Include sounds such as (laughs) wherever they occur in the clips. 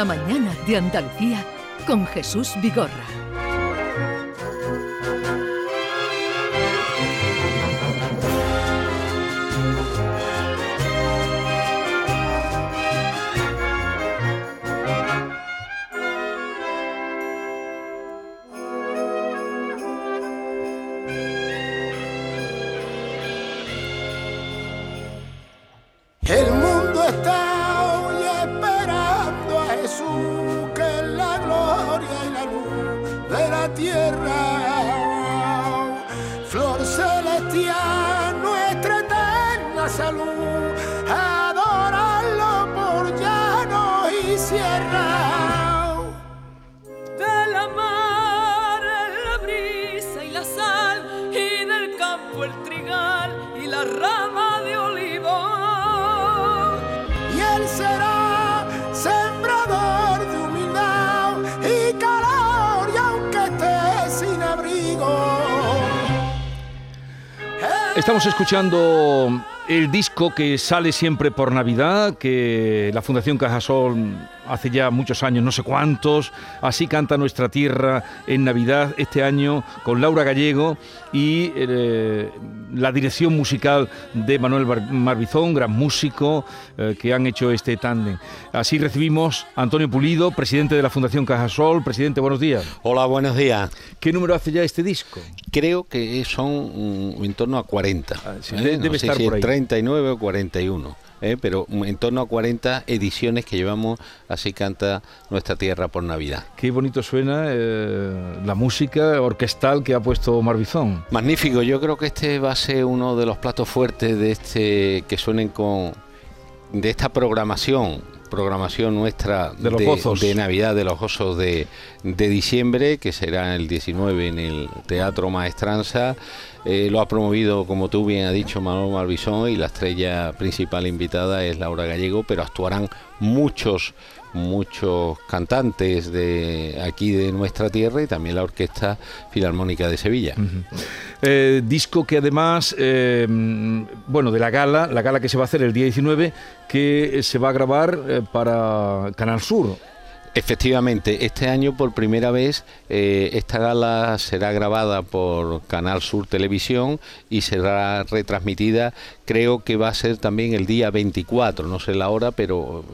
La mañana de Andalucía con Jesús Vigorra. El mundo está tierra. Estamos escuchando el disco que sale siempre por Navidad, que la Fundación Cajasol hace ya muchos años, no sé cuántos, así canta nuestra tierra en Navidad este año con Laura Gallego y eh, la dirección musical de Manuel Marbizón, gran músico, eh, que han hecho este tándem. Así recibimos a Antonio Pulido, presidente de la Fundación Cajasol. Presidente, buenos días. Hola, buenos días. ¿Qué número hace ya este disco? Creo que son mm, en torno a 40. Ah, sí, ¿eh? No debe sé estar si por ahí. 39 o 41. ¿Eh? Pero en torno a 40 ediciones que llevamos Así canta nuestra tierra por Navidad. Qué bonito suena eh, la música orquestal que ha puesto Marbizón. Magnífico, yo creo que este va a ser uno de los platos fuertes de este que suenen con de esta programación, programación nuestra De los gozos. de Navidad, de los gozos de, de diciembre, que será el 19 en el Teatro Maestranza. Eh, lo ha promovido, como tú bien has dicho, Manuel Marbizón y la estrella principal invitada es Laura Gallego, pero actuarán muchos muchos cantantes de aquí de nuestra tierra y también la Orquesta Filarmónica de Sevilla. Eh, disco que además, eh, bueno, de la gala, la gala que se va a hacer el día 19, que se va a grabar eh, para Canal Sur. Efectivamente, este año por primera vez eh, esta gala será grabada por Canal Sur Televisión y será retransmitida, creo que va a ser también el día 24, no sé la hora, pero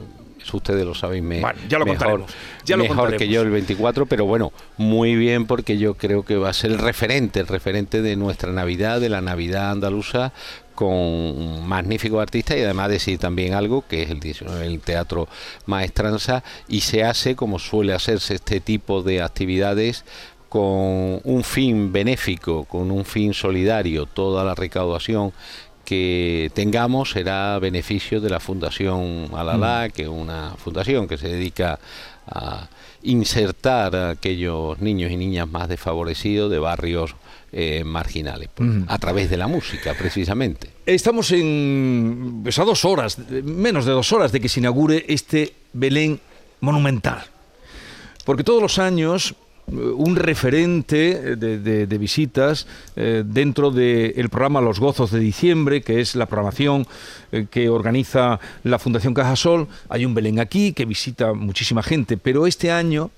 ustedes lo saben me- Bueno, ya lo mejor, ya lo mejor que yo el 24, pero bueno, muy bien porque yo creo que va a ser el referente, el referente de nuestra Navidad, de la Navidad andaluza con magníficos artistas y además decir también algo que es el 19 el Teatro Maestranza y se hace como suele hacerse este tipo de actividades con un fin benéfico, con un fin solidario, toda la recaudación que tengamos será beneficio de la Fundación Alalá, que es una fundación que se dedica a insertar a aquellos niños y niñas más desfavorecidos de barrios eh, marginales, pues, Ujú. a través de la música, precisamente. Estamos en pues, a dos horas, menos de dos horas de que se inaugure este Belén monumental. Porque todos los años un referente de, de- de visitas eh, dentro del programa Los Gozos de Diciembre, que es la programación eh, que organiza la Fundación Cajasol. Hay un Belén aquí que visita muchísima gente, pero este año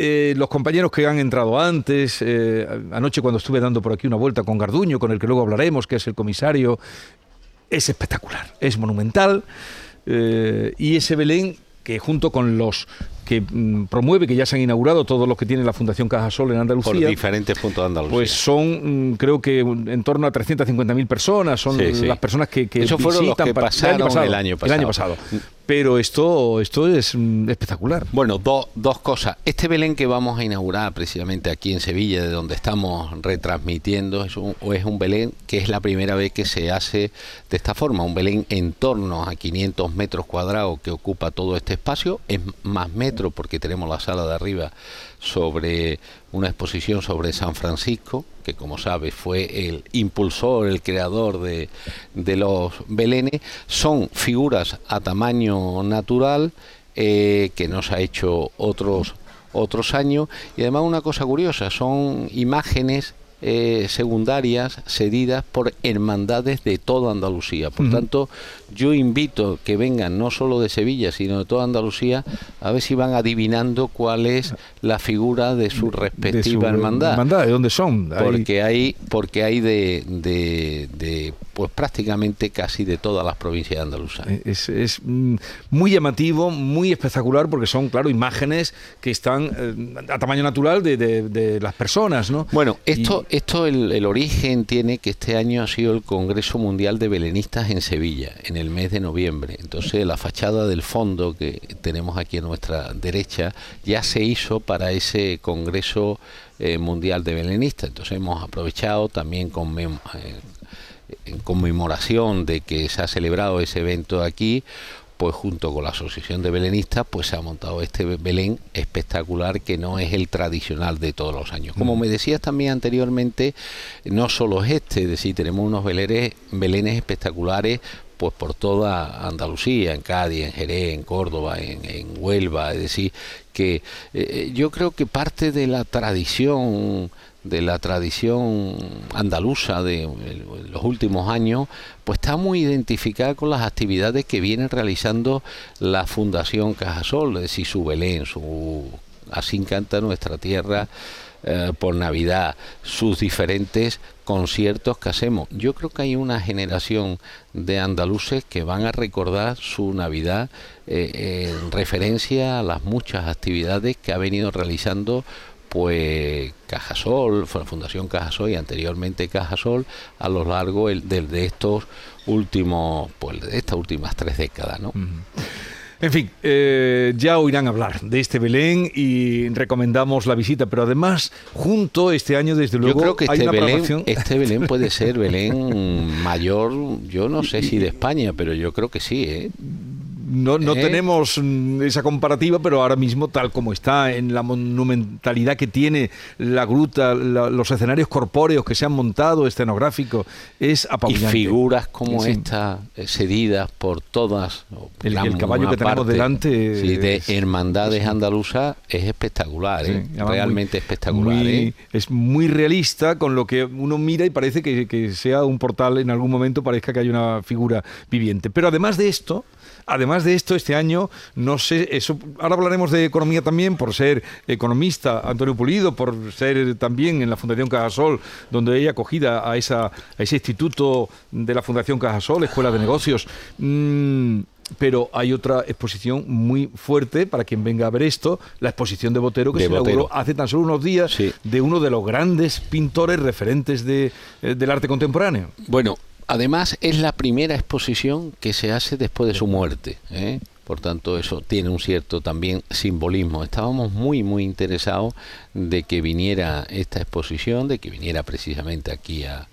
eh, los compañeros que han entrado antes, eh, anoche cuando estuve dando por aquí una vuelta con Garduño, con el que luego hablaremos, que es el comisario, es espectacular, es monumental. eh, y ese Belén que junto con los que mm, promueve, que ya se han inaugurado, todos los que tiene la Fundación Cajasol en Por Andalucía, diferentes puntos de Andalucía. pues son, mm, creo que en torno a 350.000 personas, son Sí, sí. las personas que, que Esos fueron los visitan que para- pasaron el año El año pasado. pasado. Pero esto, esto es mm, espectacular. Bueno, do- dos cosas. Este Belén que vamos a inaugurar precisamente aquí en Sevilla, de donde estamos retransmitiendo, es un, es un Belén que es la primera vez que se hace de esta forma. Un Belén en torno a 500 metros cuadrados que ocupa todo este espacio. Es más metro porque tenemos la sala de arriba sobre una exposición sobre San Francisco, que como sabes fue el impulsor, el creador de, de los belenes. Son figuras a tamaño natural eh, que nos ha hecho otros otros años y además una cosa curiosa son imágenes eh, secundarias cedidas por hermandades de toda Andalucía. Por tanto, yo invito que vengan no solo de Sevilla, sino de toda Andalucía, a ver si van adivinando cuál es la figura de su respectiva hermandad. hermandad. ¿De dónde son? Porque hay, porque hay de, de, pues prácticamente casi de todas las provincias andaluzas. Eh, es, es, mm, muy llamativo, muy espectacular, porque son, claro, imágenes que están eh, a tamaño natural de, de, las personas, ¿no? Bueno, esto, esto el, el, origen tiene que este año ha sido el Congreso Mundial de Belenistas en Sevilla, en el mes de noviembre. Entonces, la fachada del fondo que tenemos aquí a nuestra derecha ya se hizo para ese Congreso eh, Mundial de Belenistas. Entonces, hemos aprovechado también con eh, en conmemoración de que se ha celebrado ese evento aquí, pues junto con la Asociación de Belenistas, pues se ha montado este Belén espectacular que no es el tradicional de todos los años. Como mm. me decías también anteriormente, no solo es este, es decir, tenemos unos belenes, belenes espectaculares pues por toda Andalucía, en Cádiz, en Jerez, en Córdoba, en, Huelva, es decir, que eh, eh, yo creo que parte de la tradición de la tradición andaluza de los últimos años, pues está muy identificada con las actividades que viene realizando la Fundación Cajasol, es decir, su Belén, su Así encanta nuestra tierra eh, por Navidad, sus diferentes conciertos que hacemos. Yo creo que hay una generación de andaluces que van a recordar su Navidad eh, en referencia a las muchas actividades que ha venido realizando pues Cajasol, Fundación Cajasol y anteriormente Cajasol a lo largo de, estos últimos, pues de estas últimas tres décadas, ¿no? En fin, eh, ya oirán hablar de este Belén y recomendamos la visita, pero además, junto este año, desde luego, yo creo que este, Belén, este Belén puede ser (laughs) Belén mayor, yo no sé si de España, pero yo creo que sí, ¿eh? No, no ¿Eh? tenemos mm, esa comparativa, pero ahora mismo, tal como está, en la monumentalidad que tiene la gruta, los escenarios corpóreos que se han montado, escenográfico, es apabullante. Y figuras como esta, eh, cedidas por todas. El, caballo que tenemos delante. de hermandades andaluzas es espectacular, ¿eh? realmente espectacular. Es muy realista con lo que uno mira y parece que, que sea un portal en algún momento, parezca que hay una figura viviente. Pero además de esto, Además de esto, este año, no sé, eso, ahora hablaremos de economía también, por ser economista, Antonio Pulido, por ser también en la Fundación Cajasol, donde ella acogida a, esa, a ese instituto de la Fundación Cajasol, Escuela de Negocios. Mm, pero hay otra exposición muy fuerte para quien venga a ver esto, la exposición de Botero que se inauguró hace tan solo unos días de uno de los grandes pintores referentes de, eh, del arte contemporáneo. Bueno, Además, es la primera exposición que se hace después de su muerte. ¿eh? Por tanto, eso tiene un cierto también simbolismo. Estábamos muy, muy interesados de que viniera esta exposición, de que viniera precisamente aquí a,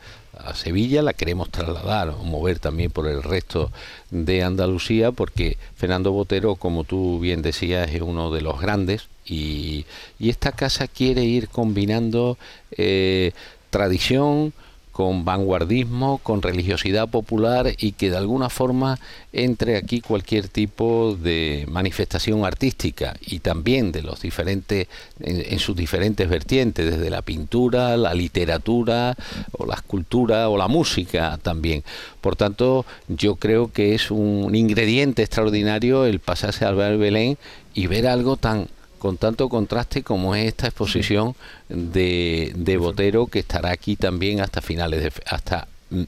Sevilla. La queremos trasladar o mover también por el resto de Andalucía, porque Fernando Botero, como tú bien decías, es uno de los grandes. Y, esta casa quiere ir combinando eh, tradición, con vanguardismo, con religiosidad popular y que de alguna forma entre aquí cualquier tipo de manifestación artística y también de los diferentes en, sus diferentes vertientes, desde la pintura, la literatura o la escultura o la música también. Por tanto, yo creo que es un ingrediente extraordinario el pasarse al Belén y ver algo tan con tanto contraste como es esta exposición de, de Botero que estará aquí también hasta finales de hasta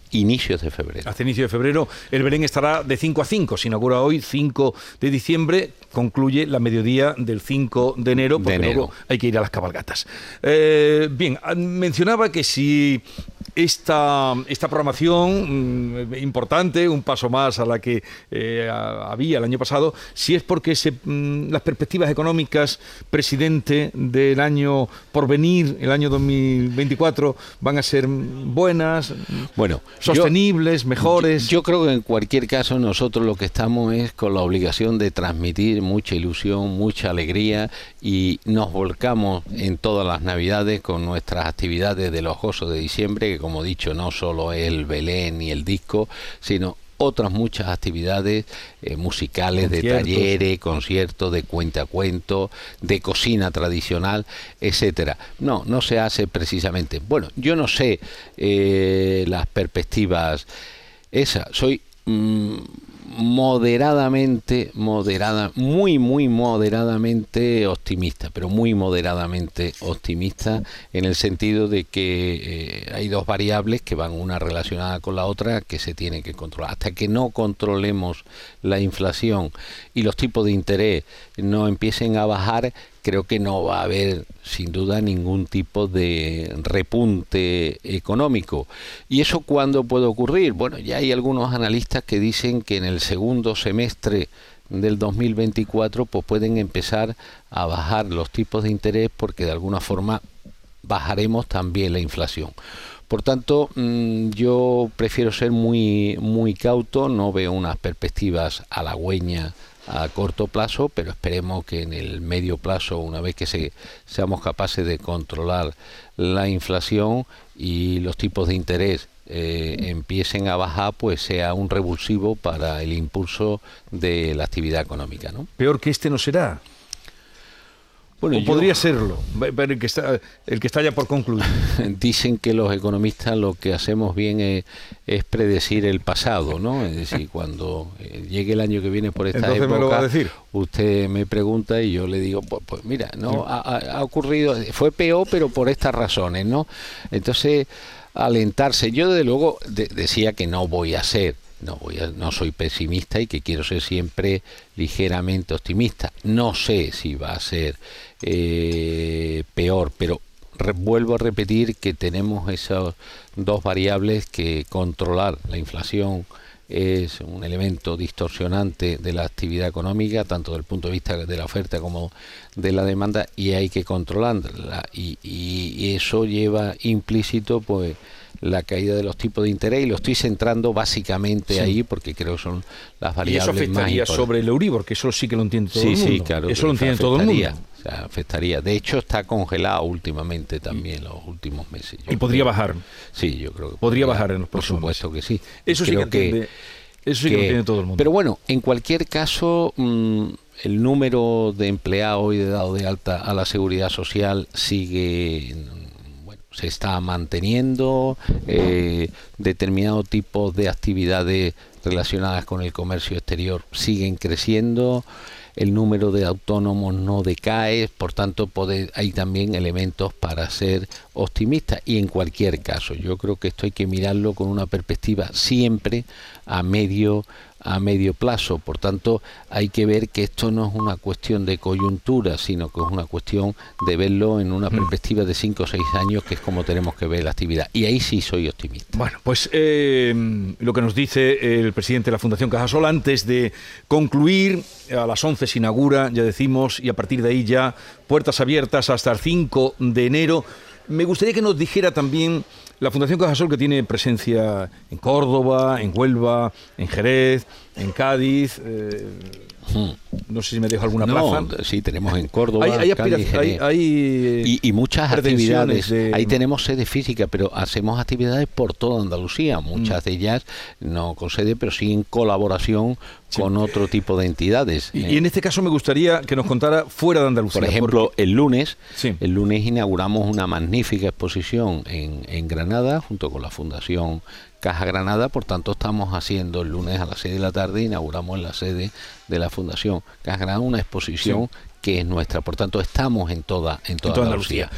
inicios de febrero. Hasta inicio de febrero el Belén estará de 5 a 5, se inaugura hoy 5 de diciembre, concluye la mediodía del 5 de enero, porque luego hay que ir a las cabalgatas. Eh, bien, ah, mencionaba que si esta, esta programación mm, importante, un paso más a la que eh, había el año pasado, si es porque se, mm, las perspectivas económicas, presidente, del año por venir, el año 2024, van a ser buenas, bueno, sostenibles, mejores. Yo, creo que en cualquier caso nosotros lo que estamos es con la obligación de transmitir mucha ilusión, mucha alegría y nos volcamos en todas las navidades con nuestras actividades de los gozos de diciembre, que como he dicho, no solo el Belén y el disco, sino otras muchas actividades eh, musicales, de talleres, conciertos, de cuenta a cuento, de cocina tradicional, etcétera. No, no se hace precisamente. Bueno, yo no sé eh, las perspectivas esa. Soy mm, moderadamente, moderada, muy, muy moderadamente optimista, pero muy moderadamente optimista en el sentido de que eh, hay dos variables que van una relacionada con la otra que se tienen que controlar. Hasta que no controlemos la inflación y los tipos de interés no empiecen a bajar, creo que no va a haber sin duda ningún tipo de repunte económico. ¿Y eso cuándo puede ocurrir? Bueno, ya hay algunos analistas que dicen que en el segundo semestre del 2024 pues pueden empezar a bajar los tipos de interés porque de alguna forma bajaremos también la inflación. Por tanto, mm, yo prefiero ser muy muy cauto, no veo unas perspectivas halagüeñas a corto plazo, pero esperemos que en el medio plazo, una vez que se, seamos capaces de controlar la inflación y los tipos de interés eh, empiecen a bajar, pues sea un revulsivo para el impulso de la actividad económica. ¿no? Peor que este no será. Bueno, podría serlo, el que, está, el que está ya por concluir. (laughs) Dicen que los economistas lo que hacemos bien es, predecir el pasado, ¿no? Es decir, (laughs) cuando eh, llegue el año que viene por esta Entonces época, me lo va a decir. usted me pregunta y yo le digo, pues, pues mira, no ha, ha, ocurrido, fue peor, pero por estas razones, ¿no? Entonces, alentarse. Yo desde luego decía que no voy a ser no voy a, no soy pesimista y que quiero ser siempre ligeramente optimista. No sé si va a ser eh, peor, pero vuelvo a repetir que tenemos esas dos variables que controlar la inflación es un elemento distorsionante de la actividad económica, tanto desde el punto de vista de la oferta como de la demanda, y hay que controlarla. Y, y eso lleva implícito, pues, la caída de los tipos de interés y lo estoy centrando básicamente ahí porque creo que son las variables y eso afectaría sobre el Euribor, que eso sí que lo entiende todo el mundo. Sí, claro. Eso lo entiende todo el mundo. O sea, afectaría. De hecho, está congelado últimamente también los últimos meses. y podría bajar. Sí, yo creo que podría, bajar en los próximos Por supuesto que sí. Eso sí que, entiende, eso sí que, lo entiende todo el mundo. Pero bueno, en cualquier caso, mm, el número de empleados y de dado de alta a la seguridad social sigue se está manteniendo, eh, determinado tipo de actividades relacionadas con el comercio exterior siguen creciendo, el número de autónomos no decae, por tanto hay también elementos para ser optimista y en cualquier caso yo creo que esto hay que mirarlo con una perspectiva siempre a medio a medio plazo. Por tanto, hay que ver que esto no es una cuestión de coyuntura, sino que es una cuestión de verlo en una mm. perspectiva de 5 o 6 años, que es como tenemos que ver la actividad. Y ahí sí soy optimista. Bueno, pues eh, lo que nos dice el presidente de la Fundación Cajasol, antes de concluir, a las 11 se inaugura, ya decimos, y a partir de ahí ya puertas abiertas hasta el 5 de enero. Me gustaría que nos dijera también la Fundación Cajasol que tiene presencia en Córdoba, en Huelva, en Jerez, en Cádiz. Eh. No sé si me dejo alguna plaza. Sí, tenemos en Córdoba. Hay, hay, y, muchas actividades. Ahí tenemos sede física, pero hacemos actividades por toda Andalucía. Muchas mm. de ellas no con sede, pero sí en colaboración con otro tipo de entidades. Y, en este caso me gustaría que nos contara fuera de Andalucía. Por ejemplo, el lunes, el lunes inauguramos una magnífica exposición en, en Granada junto con la Fundación Caja Granada, por tanto estamos haciendo el lunes a las 6 de la tarde, inauguramos la sede de la Fundación Caja Granada una exposición que es nuestra, por tanto estamos en toda, en toda, Andalucía.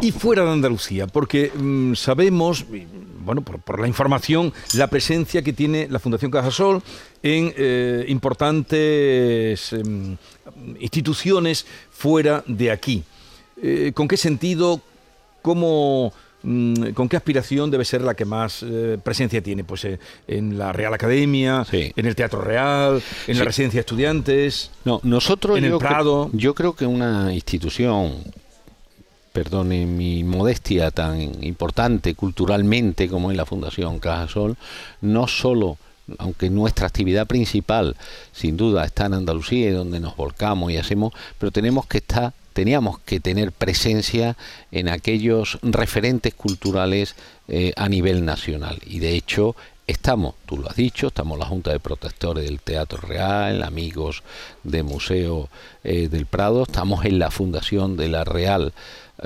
Y fuera de Andalucía, porque mm, sabemos, bueno, por, la información, la presencia que tiene la Fundación Cajasol en eh, importantes em, instituciones fuera de aquí. Eh, ¿Con qué sentido? ¿Cómo ¿Con qué aspiración debe ser la que más eh, presencia tiene? Pues eh, en la Real Academia, en el Teatro Real, en la Residencia de Estudiantes, no, nosotros en el Prado. yo creo que una institución perdone mi modestia tan importante culturalmente como es la Fundación Cajasol, no solo aunque nuestra actividad principal sin duda está en Andalucía donde nos volcamos y hacemos, pero tenemos que estar teníamos que tener presencia en aquellos referentes culturales eh, a nivel nacional. Y de hecho, Estamos, tú lo has dicho, estamos la Junta de Protectores del Teatro Real, amigos de Museo eh, del Prado, estamos en la Fundación de la Real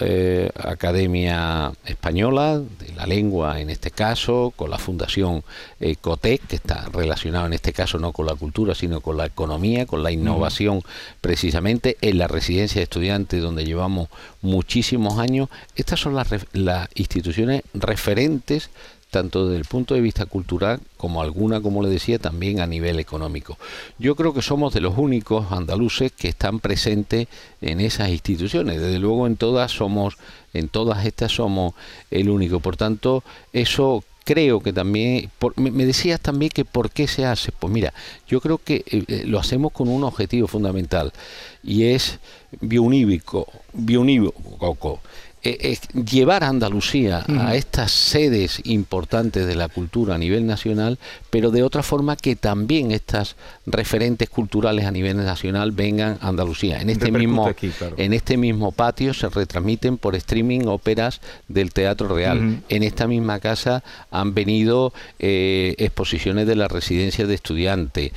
eh, Academia Española, de la lengua en este caso, con la Fundación eh, COTEC, que está relacionado en este caso no con la cultura, sino con la economía, con la innovación, precisamente en la residencia de estudiantes, donde llevamos muchísimos años. Estas son las, las instituciones referentes tanto desde el punto de vista cultural como alguna, como le decía, también a nivel económico. Yo creo que somos de los únicos andaluces que están presentes en esas instituciones. Desde luego en todas somos, en todas estas somos el único. Por tanto, eso creo que también, me, decías también que por qué se hace. Pues mira, yo creo que eh, eh, lo hacemos con un objetivo fundamental y es bionívico, bionívoco eh, llevar a Andalucía a estas sedes importantes de la cultura a nivel nacional, pero de otra forma que también estas referentes culturales a nivel nacional vengan a Andalucía. En este mismo en este mismo patio se retransmiten por streaming óperas del Teatro Real. En esta misma casa han venido eh, exposiciones de la residencia de estudiantes.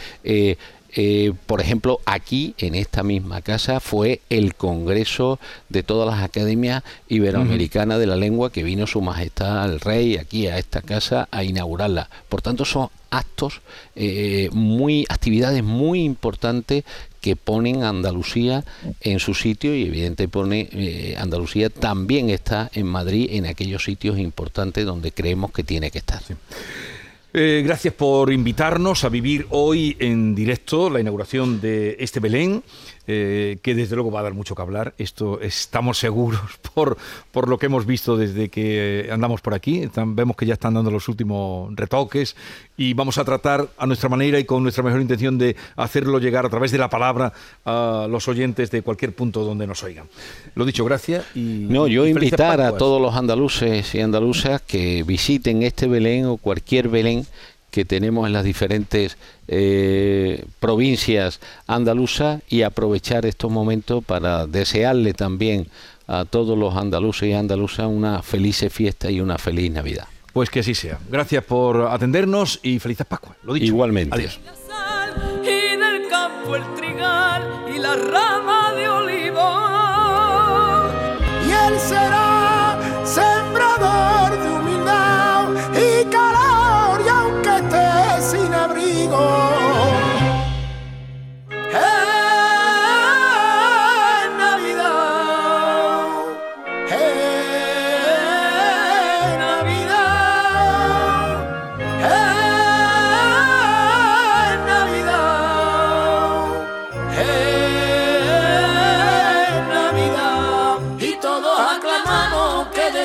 Eh, por ejemplo, aquí en esta misma casa fue el Congreso de todas las academias iberoamericanas de la lengua que vino Su Majestad el Rey aquí a esta casa a inaugurarla. Por tanto, son actos, eh, muy actividades muy importantes que ponen a Andalucía en su sitio y evidentemente pone eh, Andalucía también está en Madrid en aquellos sitios importantes donde creemos que tiene que estar. Eh, gracias por invitarnos a vivir hoy en directo la inauguración de este Belén. Eh, que desde luego va a dar mucho que hablar. Esto estamos seguros (laughs) por, por lo que hemos visto desde que andamos por aquí. vemos que ya están dando los últimos retoques y vamos a tratar a nuestra manera y con nuestra mejor intención de hacerlo llegar a través de la palabra a los oyentes de cualquier punto donde nos oigan. Lo dicho, gracias. Y, no, yo invitar a todos los andaluces y andaluzas que visiten este Belén o cualquier Belén que tenemos en las diferentes eh, provincias andaluzas y aprovechar estos momentos para desearle también a todos los andaluces y andaluzas una feliz fiesta y una feliz Navidad. Pues que así sea. Gracias por atendernos y felices Pascua. Lo dicho. Igualmente. Adiós.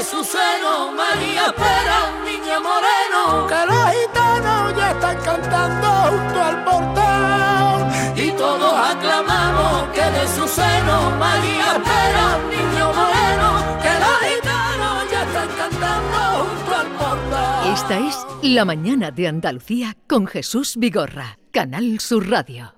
Aclamamos que de su seno María espera un niño moreno, que los gitanos ya están cantando junto al portal. Y todos aclamamos que de su seno María espera un niño moreno, que los gitanos ya están cantando junto al portal. Esta es La Mañana de Andalucía con Jesús Vigorra, Canal Sur Radio.